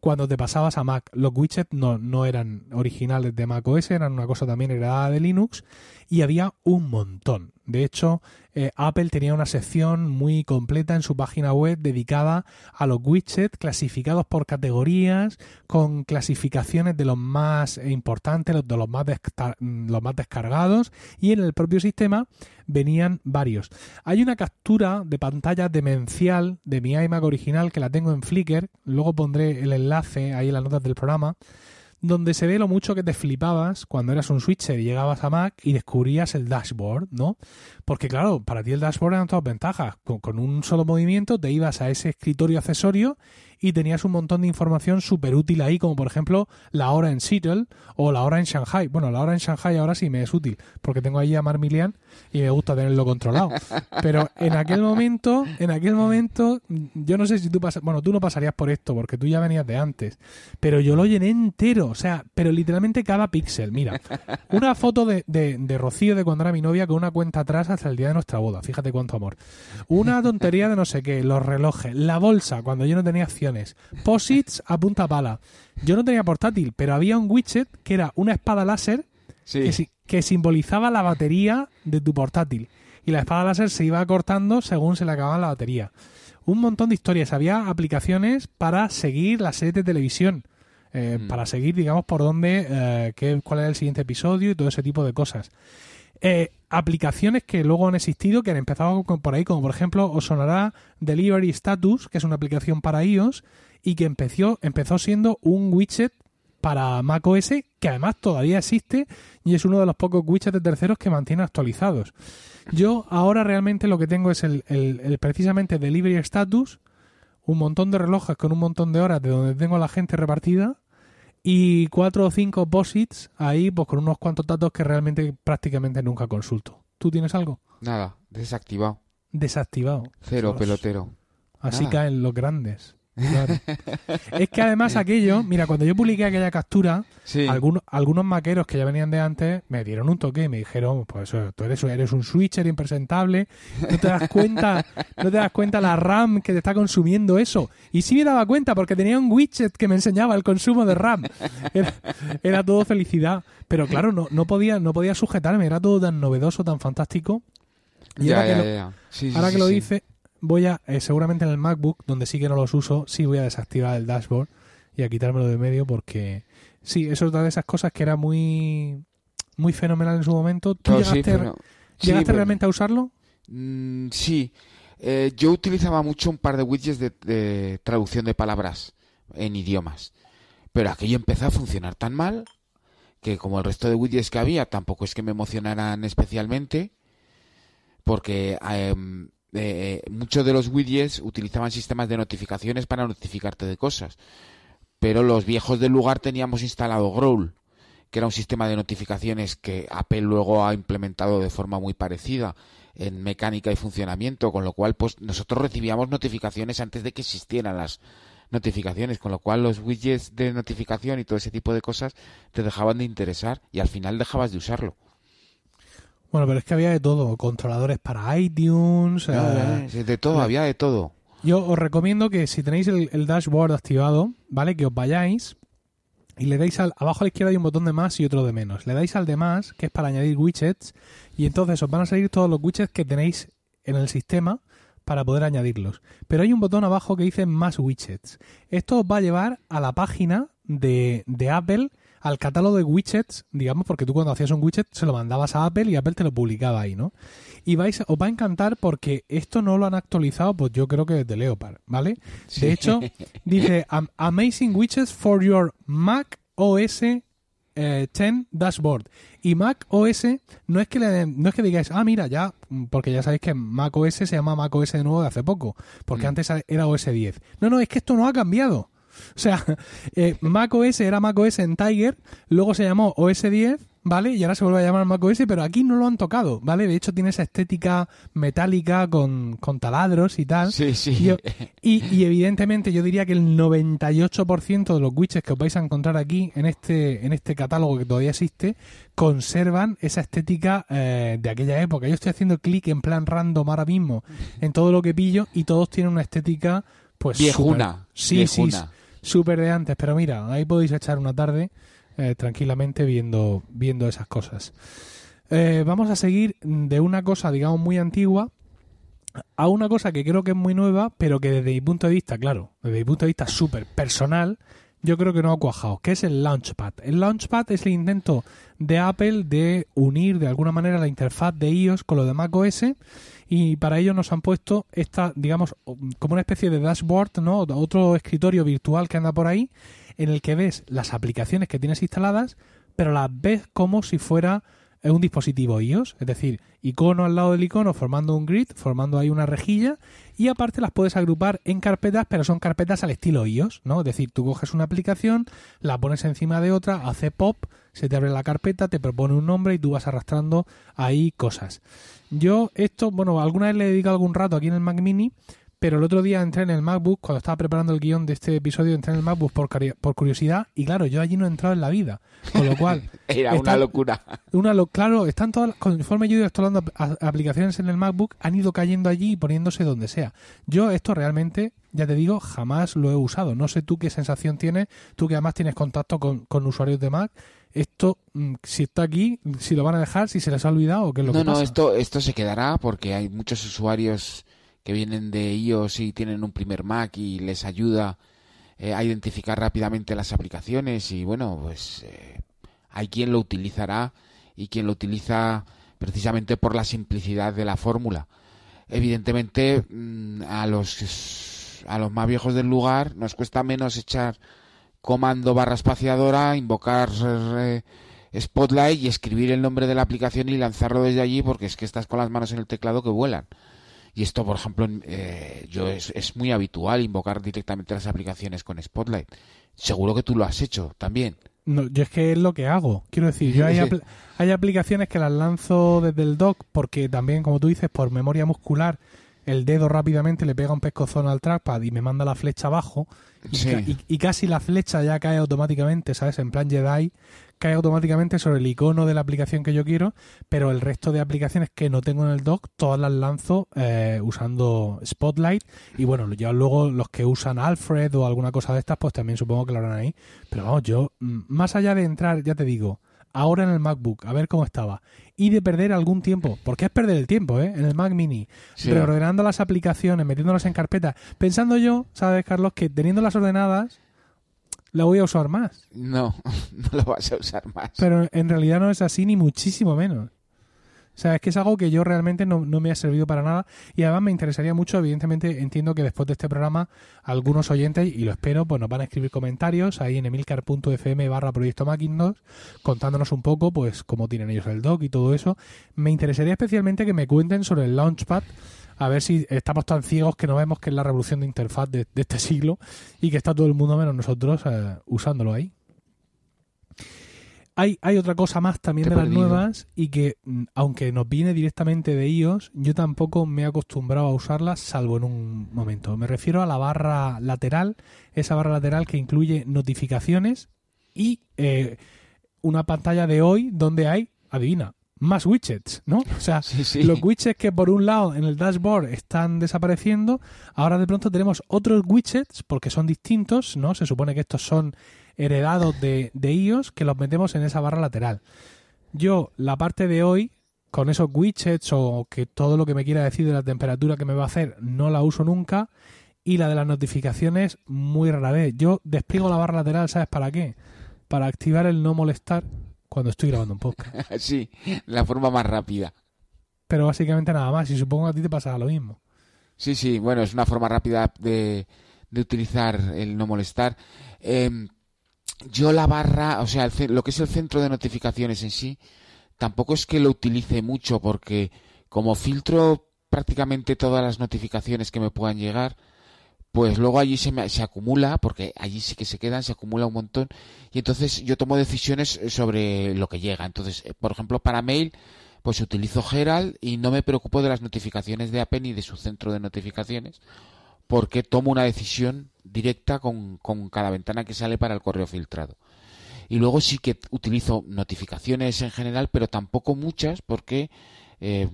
cuando te pasabas a Mac. Los widgets no, no eran originales de Mac OS, eran una cosa también heredada de Linux y había un montón. De hecho, eh, Apple tenía una sección muy completa en su página web dedicada a los widgets clasificados por categorías, con clasificaciones de los más importantes, los de los más, los más descargados, y en el propio sistema venían varios. Hay una captura de pantalla demencial de mi iMac original que la tengo en Flickr, luego pondré el enlace ahí en las notas del programa donde se ve lo mucho que te flipabas cuando eras un switcher y llegabas a Mac y descubrías el dashboard, ¿no? Porque claro, para ti el dashboard eran todas ventajas. Con, un solo movimiento te ibas a ese escritorio accesorio y tenías un montón de información súper útil ahí, como por ejemplo la hora en Seattle o la hora en Shanghai. Bueno, la hora en Shanghai ahora sí me es útil, porque tengo ahí a Marmilian y me gusta tenerlo controlado. Pero en aquel momento, en aquel momento, yo no sé si tú pasas, bueno, tú no pasarías por esto, porque tú ya venías de antes, pero yo lo llené entero, o sea, pero literalmente cada píxel. Mira, una foto de, de, de Rocío de cuando era mi novia con una cuenta atrás hasta el día de nuestra boda, fíjate cuánto amor. Una tontería de no sé qué, los relojes, la bolsa, cuando yo no tenía Posits a punta pala. Yo no tenía portátil, pero había un widget que era una espada láser que, simbolizaba la batería de tu portátil. Y la espada láser se iba cortando según se le acababa la batería. Un montón de historias. Había aplicaciones para seguir la serie de televisión. Eh, mm. Para seguir, digamos, por dónde, eh, qué, cuál era el siguiente episodio y todo ese tipo de cosas. Eh, aplicaciones que luego han existido, que han empezado por ahí, como por ejemplo os sonará Delivery Status, que es una aplicación para iOS y que empezó, empezó siendo un widget para macOS que además todavía existe y es uno de los pocos widgets de terceros que mantiene actualizados. Yo ahora realmente lo que tengo es el, el precisamente Delivery Status, un montón de relojes con un montón de horas de donde tengo la gente repartida y cuatro o cinco posits ahí pues con unos cuantos datos que realmente prácticamente nunca consulto. ¿Tú tienes algo? Nada, desactivado. Desactivado. Cero pelotero. Así caen los grandes es que además aquello, mira, cuando yo publiqué aquella captura, algunos, algunos maqueros que ya venían de antes me dieron un toque y me dijeron, pues eso, tú eres, eres un switcher impresentable, no te das cuenta, no te das cuenta la RAM que te está consumiendo eso. Y sí me daba cuenta porque tenía un widget que me enseñaba el consumo de RAM. Era, todo felicidad. Pero claro, no, no podía, no podía sujetarme, era todo tan novedoso, tan fantástico. Y ahora que, lo, ahora que lo dice, voy a, eh, seguramente en el MacBook, donde sí que no los uso, sí voy a desactivar el dashboard y a quitármelo de medio porque sí, eso es otra de esas cosas que era muy, muy fenomenal en su momento. ¿Tú llegaste, realmente a usarlo? Mm, sí. Eh, yo utilizaba mucho un par de widgets de, traducción de palabras en idiomas. Pero aquello empezó a funcionar tan mal que como el resto de widgets que había tampoco es que me emocionaran especialmente porque em, eh, muchos de los widgets utilizaban sistemas de notificaciones para notificarte de cosas. Pero los viejos del lugar teníamos instalado Growl, que era un sistema de notificaciones que Apple luego ha implementado de forma muy parecida en mecánica y funcionamiento, con lo cual pues nosotros recibíamos notificaciones antes de que existieran las notificaciones, con lo cual los widgets de notificación y todo ese tipo de cosas te dejaban de interesar y al final dejabas de usarlo. Bueno, pero es que había de todo, controladores para iTunes. Eh, de todo, había de todo. Yo os recomiendo que si tenéis el, dashboard activado, ¿vale? Que os vayáis y le dais al, abajo a la izquierda hay un botón de más y otro de menos. Le dais al de más, que es para añadir widgets, y entonces os van a salir todos los widgets que tenéis en el sistema para poder añadirlos. Pero hay un botón abajo que dice más widgets. Esto os va a llevar a la página de, de Apple al catálogo de widgets, digamos, porque tú cuando hacías un widget se lo mandabas a Apple y Apple te lo publicaba ahí, ¿no? Y vais, os va a encantar porque esto no lo han actualizado, pues yo creo que desde Leopard, ¿vale? De hecho, dice Amazing Widgets for your Mac OS 10 eh, Dashboard. Y Mac OS no es que no es que digáis, ah, mira, ya, porque ya sabéis que Mac OS se llama Mac OS de nuevo de hace poco, porque mm. antes era OS 10. No, no, es que esto no ha cambiado. O sea, eh, Mac OS era Mac OS en Tiger, luego se llamó OS 10, ¿vale? Y ahora se vuelve a llamar Mac OS, pero aquí no lo han tocado, ¿vale? De hecho tiene esa estética metálica con, taladros y tal. Sí, sí. Y, y, evidentemente yo diría que el 98% de los widgets que os vais a encontrar aquí en este, en este catálogo que todavía existe, conservan esa estética eh, de aquella época. Yo estoy haciendo clic en plan random ahora mismo en todo lo que pillo y todos tienen una estética pues viejuna. Sí, sí, súper de antes, pero mira, ahí podéis echar una tarde eh, tranquilamente viendo, viendo esas cosas. eh, vamos a seguir de una cosa, digamos, muy antigua a una cosa que creo que es muy nueva, pero que desde mi punto de vista, claro, desde mi punto de vista súper personal, yo creo que no ha cuajado, que es el Launchpad. El Launchpad es el intento de Apple de unir de alguna manera la interfaz de iOS con lo de macOS y para ello nos han puesto esta, digamos, como una especie de dashboard, ¿no? Otro escritorio virtual que anda por ahí en el que ves las aplicaciones que tienes instaladas, pero las ves como si fuera un dispositivo iOS, es decir, icono al lado del icono formando un grid, formando ahí una rejilla y aparte las puedes agrupar en carpetas, pero son carpetas al estilo iOS, ¿no? Es decir, tú coges una aplicación, la pones encima de otra, hace pop, se te abre la carpeta, te propone un nombre y tú vas arrastrando ahí cosas. Yo esto, bueno, alguna vez le he dedicado algún rato aquí en el Mac Mini, pero el otro día entré en el MacBook, cuando estaba preparando el guion de este episodio, entré en el MacBook por, por curiosidad y claro, yo allí no he entrado en la vida. Con lo cual... Era una locura. Una claro, están todas, conforme yo he ido instalando aplicaciones en el MacBook, han ido cayendo allí y poniéndose donde sea. Yo esto realmente, ya te digo, jamás lo he usado. No sé tú qué sensación tienes, tú que además tienes contacto con, con usuarios de Mac esto mm, si está aquí, si lo van a dejar, si se les ha olvidado o qué es lo no, que pasa. No, esto esto se quedará porque hay muchos usuarios que vienen de iOS y tienen un primer Mac y les ayuda eh, a identificar rápidamente las aplicaciones y bueno, pues eh, hay quien lo utilizará y quien lo utiliza precisamente por la simplicidad de la fórmula. Evidentemente mm, a los a los más viejos del lugar nos cuesta menos echar comando barra espaciadora, invocar eh, Spotlight y escribir el nombre de la aplicación y lanzarlo desde allí porque es que estás con las manos en el teclado que vuelan. Y esto, por ejemplo, eh, yo es, es, muy habitual invocar directamente las aplicaciones con Spotlight. Seguro que tú lo has hecho también. No, yo es que es lo que hago. Quiero decir, yo hay, hay aplicaciones que las lanzo desde el dock porque también, como tú dices, por memoria muscular, el dedo rápidamente le pega un pescozón al trackpad y me manda la flecha abajo. Y, y, casi la flecha ya cae automáticamente, ¿sabes? En plan Jedi, cae automáticamente sobre el icono de la aplicación que yo quiero, pero el resto de aplicaciones que no tengo en el dock, todas las lanzo eh, usando Spotlight. Y bueno, ya luego los que usan Alfred o alguna cosa de estas, pues también supongo que lo harán ahí. Pero vamos, yo, más allá de entrar, ya te digo, ahora en el MacBook, a ver cómo estaba, y de perder algún tiempo, porque es perder el tiempo, ¿eh? En el Mac Mini, reordenando las aplicaciones, metiéndolas en carpeta, pensando yo, ¿sabes, Carlos? Que teniéndolas ordenadas, la voy a usar más. No, no la vas a usar más. Pero en realidad no es así, ni muchísimo menos. O sea, es que es algo que yo realmente no, me ha servido para nada y además me interesaría mucho, evidentemente entiendo que después de este programa algunos oyentes, y lo espero, pues nos van a escribir comentarios ahí en emilcar.fm barra proyecto Macintosh contándonos un poco pues cómo tienen ellos el doc y todo eso. Me interesaría especialmente que me cuenten sobre el Launchpad a ver si estamos tan ciegos que no vemos que es la revolución de interfaz de, este siglo y que está todo el mundo menos nosotros eh, usándolo ahí. Hay, hay, otra cosa más también de las nuevas y que, mm, aunque nos viene directamente de iOS, yo tampoco me he acostumbrado a usarla salvo en un momento. Me refiero a la barra lateral, esa barra lateral que incluye notificaciones y eh, una pantalla de hoy donde hay, adivina, más widgets, ¿no? O sea, los widgets que por un lado en el dashboard están desapareciendo, ahora de pronto tenemos otros widgets porque son distintos, ¿no? Se supone que estos son heredados de, de iOS que los metemos en esa barra lateral. Yo, la parte de hoy, con esos widgets o que todo lo que me quiera decir de la temperatura que me va a hacer, no la uso nunca. Y la de las notificaciones, muy rara vez. Yo despliego la barra lateral, ¿sabes para qué? Para activar el no molestar cuando estoy grabando un podcast. sí, la forma más rápida. Pero básicamente nada más, y supongo que a ti te pasa lo mismo. Sí, sí, bueno, es una forma rápida de, de utilizar el no molestar. Em, yo la barra, o sea, lo que es el centro de notificaciones en sí, tampoco es que lo utilice mucho porque como filtro prácticamente todas las notificaciones que me puedan llegar, pues luego allí se, me, se acumula, porque allí sí que se quedan, se acumula un montón, y entonces yo tomo decisiones sobre lo que llega. Entonces, eh, por ejemplo, para mail, pues utilizo Herald y no me preocupo de las notificaciones de Apple ni de su centro de notificaciones, porque tomo una decisión directa con, cada ventana que sale para el correo filtrado. Y luego sí que utilizo notificaciones en general, pero tampoco muchas, porque eh,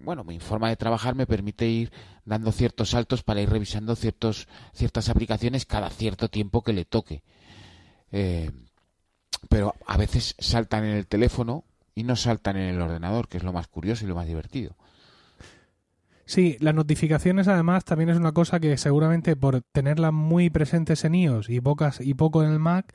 bueno, mi forma de trabajar me permite ir dando ciertos saltos para ir revisando ciertos, ciertas aplicaciones cada cierto tiempo que le toque. Eh, pero a veces saltan en el teléfono y no saltan en el ordenador, que es lo más curioso y lo más divertido. Sí, las notificaciones además también es una cosa que seguramente por tenerlas muy presentes en iOS y pocas y poco en el Mac,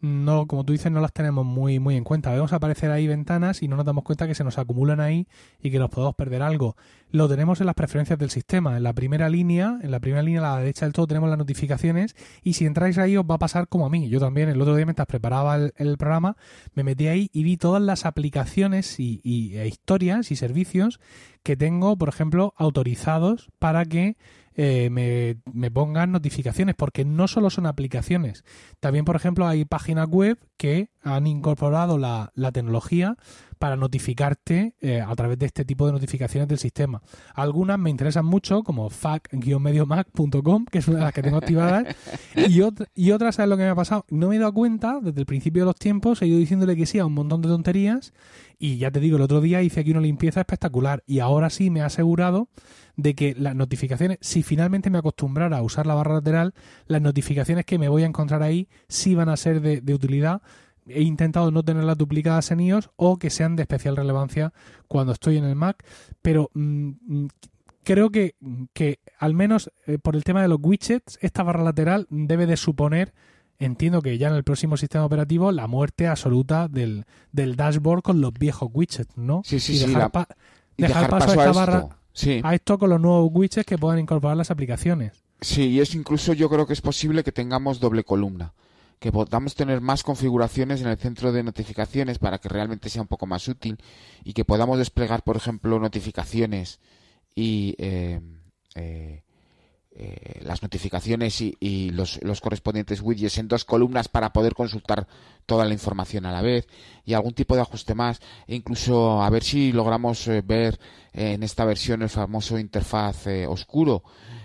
no, como tú dices, no las tenemos muy, muy en cuenta. Vemos aparecer ahí ventanas y no nos damos cuenta que se nos acumulan ahí y que nos podemos perder algo. Lo tenemos en las preferencias del sistema. En la primera línea, en la primera línea a la derecha del todo tenemos las notificaciones y si entráis ahí os va a pasar como a mí. Yo también el otro día mientras preparaba el, programa me metí ahí y vi todas las aplicaciones y, y e historias y servicios que tengo, por ejemplo, autorizados para que eh, me, pongan notificaciones, porque no solo son aplicaciones. También, por ejemplo, hay páginas web que han incorporado la, tecnología para notificarte eh, a través de este tipo de notificaciones del sistema. Algunas me interesan mucho, como fac-mediomac.com, que es una de las que tengo activadas, y, y otras, ¿sabes lo que me ha pasado? No me he dado cuenta, desde el principio de los tiempos, he ido diciéndole que sí a un montón de tonterías, y ya te digo, el otro día hice aquí una limpieza espectacular, y ahora sí me ha asegurado de que las notificaciones, si finalmente me acostumbrara a usar la barra lateral, las notificaciones que me voy a encontrar ahí sí van a ser de, utilidad. He intentado no tenerlas duplicadas en iOS o que sean de especial relevancia cuando estoy en el Mac, pero mm, mm, creo que, que al menos eh, por el tema de los widgets, esta barra lateral debe de suponer entiendo que ya en el próximo sistema operativo la muerte absoluta del, del dashboard con los viejos widgets, ¿no? Sí, sí, dejar, dejar, paso, a esta barra sí. a esto con los nuevos widgets que puedan incorporar las aplicaciones. Sí, y es incluso yo creo que es posible que tengamos doble columna, que podamos tener más configuraciones en el centro de notificaciones para que realmente sea un poco más útil y que podamos desplegar, por ejemplo, notificaciones y eh, eh, eh, las notificaciones y, los, los, correspondientes widgets en dos columnas para poder consultar toda la información a la vez y algún tipo de ajuste más. E incluso a ver si logramos eh, ver en esta versión el famoso interfaz eh, oscuro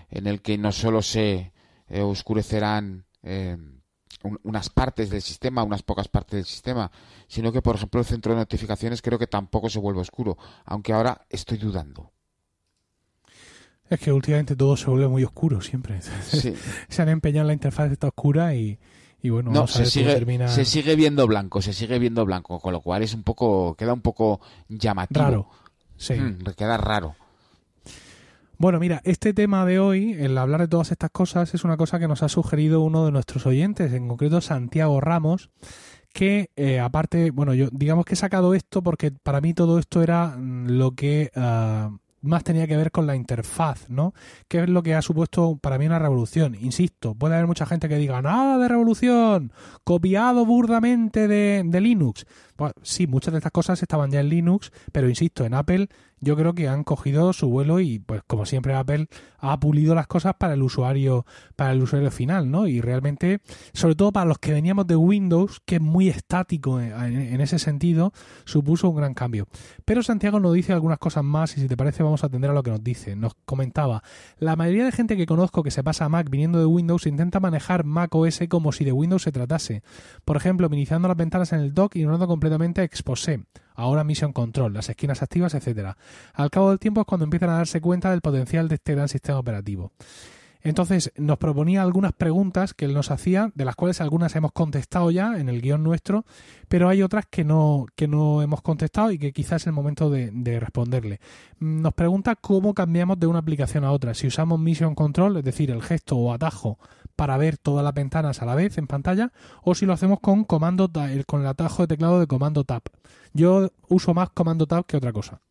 en el que no solo se oscurecerán unas partes del sistema, unas pocas partes del sistema, sino que por ejemplo el centro de notificaciones creo que tampoco se vuelve oscuro, aunque ahora estoy dudando. Es que últimamente todo se vuelve muy oscuro siempre. se han empeñado en la interfaz está oscura y, bueno, no, se, sigue, se sigue viendo blanco, se sigue viendo blanco, con lo cual es un poco, queda un poco llamativo. Raro, sí. Mm, queda raro. Bueno, mira, este tema de hoy, el hablar de todas estas cosas, es una cosa que nos ha sugerido uno de nuestros oyentes, en concreto Santiago Ramos, que eh, aparte, bueno, yo digamos que he sacado esto porque para mí todo esto era mm, lo que ah, más tenía que ver con la interfaz, ¿no? Que es lo que ha supuesto para mí una revolución. Insisto, puede haber mucha gente que diga, nada de revolución, copiado burdamente de, de Linux. Pues, sí, muchas de estas cosas estaban ya en Linux, pero insisto, en Apple yo creo que han cogido su vuelo y pues como siempre Apple ha pulido las cosas para el usuario para el usuario final, ¿no? Y realmente, sobre todo para los que veníamos de Windows, que es muy estático en, ese sentido, supuso un gran cambio. Pero Santiago nos dice algunas cosas más y si te parece vamos a atender a lo que nos dice. Nos comentaba, la mayoría de gente que conozco que se pasa a Mac viniendo de Windows intenta manejar Mac OS como si de Windows se tratase. Por ejemplo, iniciando las ventanas en el dock y ignorando completamente Exposé ahora Mission Control, las esquinas activas, etcétera. Al cabo del tiempo es cuando empiezan a darse cuenta del potencial de este gran sistema operativo. Entonces nos proponía algunas preguntas que él nos hacía, de las cuales algunas hemos contestado ya en el guion nuestro, pero hay otras que no, que no hemos contestado y que quizás es el momento de, de, responderle. Nos pregunta cómo cambiamos de una aplicación a otra. Si usamos Mission Control, es decir, el gesto o atajo para ver todas las ventanas a la vez en pantalla, o si lo hacemos con comando con el atajo de teclado de comando tab. Yo uso más comando tab que otra cosa.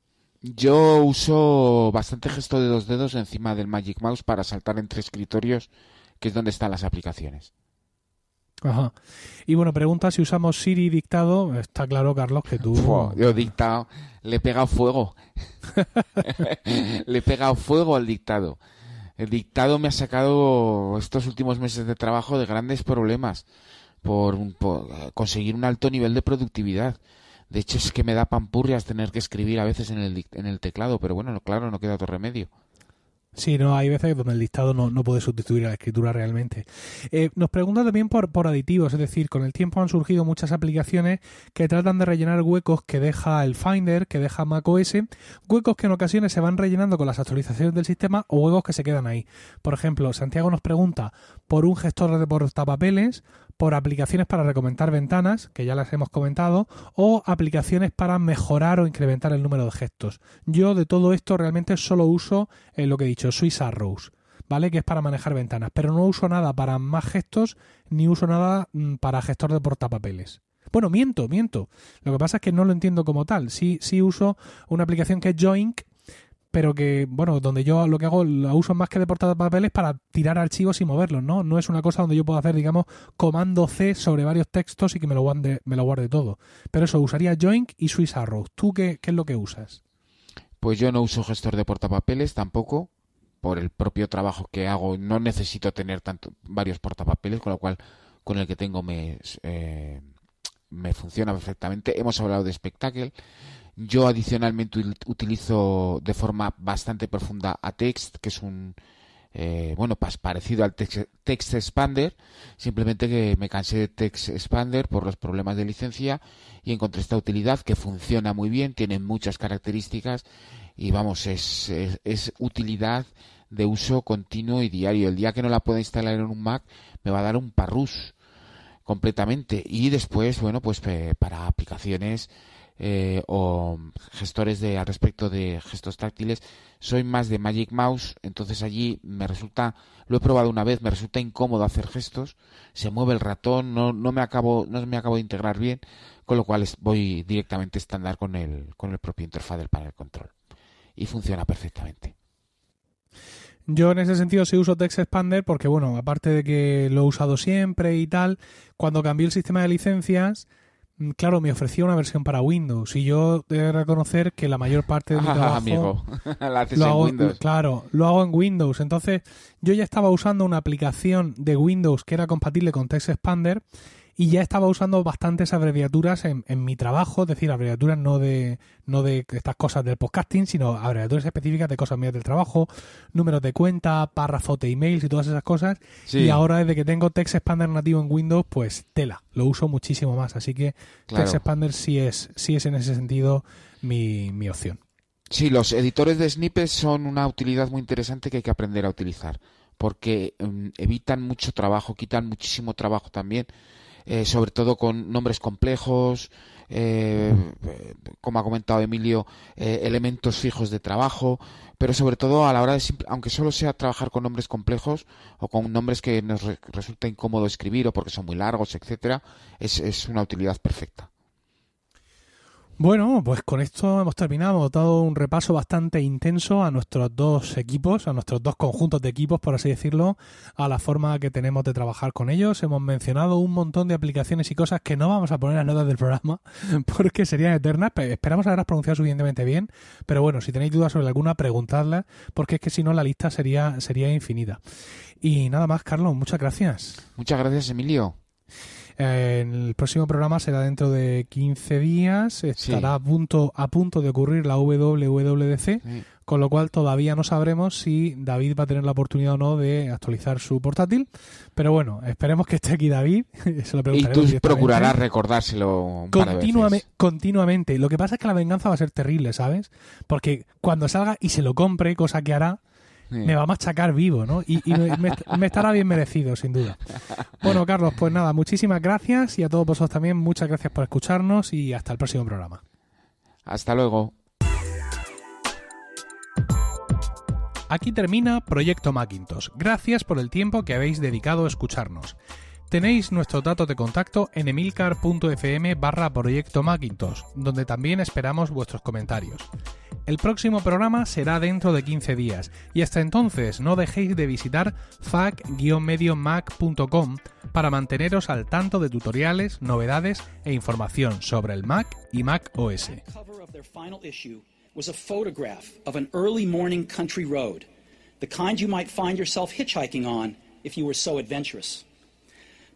Yo uso bastante gesto de dos dedos encima del Magic Mouse para saltar entre escritorios, que es donde están las aplicaciones. Ajá. Y bueno, pregunta si usamos Siri dictado. Está claro, Carlos, que tú. yo dictado. Le he pegado fuego. le he pegado fuego al dictado. El dictado me ha sacado estos últimos meses de trabajo de grandes problemas por conseguir un alto nivel de productividad. De hecho, es que me da pampurrias tener que escribir a veces en el, en el teclado, pero bueno, claro, no queda otro remedio. Sí, no, hay veces donde el listado no, no puede sustituir a la escritura realmente. Eh, nos pregunta también por, por aditivos, es decir, con el tiempo han surgido muchas aplicaciones que tratan de rellenar huecos que deja el Finder, que deja macOS, huecos que en ocasiones se van rellenando con las actualizaciones del sistema o huecos que se quedan ahí. Por ejemplo, Santiago nos pregunta por un gestor de portapapeles, por aplicaciones para recomendar ventanas, que ya las hemos comentado, o aplicaciones para mejorar o incrementar el número de gestos. Yo de todo esto realmente solo uso eh, lo que he dicho, Swiss Arrows. ¿vale? Que es para manejar ventanas, pero no uso nada para más gestos ni uso nada mm, para gestor de portapapeles. Bueno, miento, miento. Lo que pasa es que no lo entiendo como tal. Sí, sí uso una aplicación que es Joink, pero que, bueno, donde yo lo que hago, la uso más que de portapapeles para tirar archivos y moverlos, ¿no? No es una cosa donde yo puedo hacer, digamos, comando C sobre varios textos y que me lo guarde, me lo guarde todo. Pero eso, usaría Joink y Swiss Arrow. ¿Tú qué, qué es lo que usas? Pues yo no uso gestor de portapapeles tampoco por el propio trabajo que hago no necesito tener tanto varios portapapeles con lo cual con el que tengo me eh, me funciona perfectamente hemos hablado de Spectacle yo adicionalmente utilizo de forma bastante profunda a Text que es un eh, bueno, parecido al text, text, Expander, simplemente que me cansé de Text Expander por los problemas de licencia y encontré esta utilidad que funciona muy bien, tiene muchas características y vamos, es, es, utilidad de uso continuo y diario. El día que no la pueda instalar en un Mac me va a dar un parrus completamente y después, bueno, pues para aplicaciones eh, o gestores de al respecto de gestos táctiles soy más de Magic Mouse entonces allí me resulta lo he probado una vez me resulta incómodo hacer gestos se mueve el ratón no, no me acabo no me acabo de integrar bien con lo cual voy directamente estándar con el con el propio interfaz del panel control y funciona perfectamente. Yo en ese sentido sí uso Text Expander porque, bueno, aparte de que lo he usado siempre y tal, cuando cambié el sistema de licencias, claro, me ofrecía una versión para Windows y yo debo reconocer que la mayor parte de mi trabajo amigo. lo hago, Windows. claro, lo hago en Windows. Entonces, yo ya estaba usando una aplicación de Windows que era compatible con Text Expander y ya estaba usando bastantes abreviaturas en, en, mi trabajo, es decir, abreviaturas no de, no de estas cosas del podcasting, sino abreviaturas específicas de cosas mías del trabajo, números de cuenta, párrafos de emails y todas esas cosas. Y ahora desde que tengo Text Expander nativo en Windows, pues tela, lo uso muchísimo más. Así que Text Expander sí es, sí es en ese sentido mi, mi opción. Sí, los editores de snippets son una utilidad muy interesante que hay que aprender a utilizar, porque mm, evitan mucho trabajo, quitan muchísimo trabajo también eh, sobre todo con nombres complejos, eh, como ha comentado Emilio, eh, elementos fijos de trabajo, pero sobre todo a la hora de, aunque solo sea trabajar con nombres complejos o con nombres que nos resulta incómodo escribir o porque son muy largos, etcétera, es, es una utilidad perfecta. Bueno, pues con esto hemos terminado. Hemos dado un repaso bastante intenso a nuestros dos equipos, a nuestros dos conjuntos de equipos, por así decirlo, a la forma que tenemos de trabajar con ellos. Hemos mencionado un montón de aplicaciones y cosas que no vamos a poner las notas del programa porque serían eternas. Esperamos haberlas pronunciado suficientemente bien, pero bueno, si tenéis dudas sobre alguna, preguntadla, porque es que si no la lista sería, sería infinita. Y nada más, Carlos, muchas gracias. Muchas gracias, Emilio el próximo programa será dentro de 15 días, estará a, punto, a punto de ocurrir la WWDC, con lo cual todavía no sabremos si David va a tener la oportunidad o no de actualizar su portátil, pero bueno, esperemos que esté aquí David. Se lo y tú procurarás recordárselo Continuamente. Lo que pasa es que la venganza va a ser terrible, ¿sabes? Porque cuando salga y se lo compre, cosa que hará, me va a machacar vivo, ¿no? Y, me, estará bien merecido, sin duda. Bueno, Carlos, pues nada, muchísimas gracias y a todos vosotros también, muchas gracias por escucharnos y hasta el próximo programa. Hasta luego. Aquí termina Proyecto Macintosh. Gracias por el tiempo que habéis dedicado a escucharnos. Tenéis nuestros datos de contacto en emilcar.fm barra proyecto Macintosh, donde también esperamos vuestros comentarios. El próximo programa será dentro de 15 días y hasta entonces no dejéis de visitar fac-mediomac.com para manteneros al tanto de tutoriales, novedades e información sobre el Mac y Mac OS.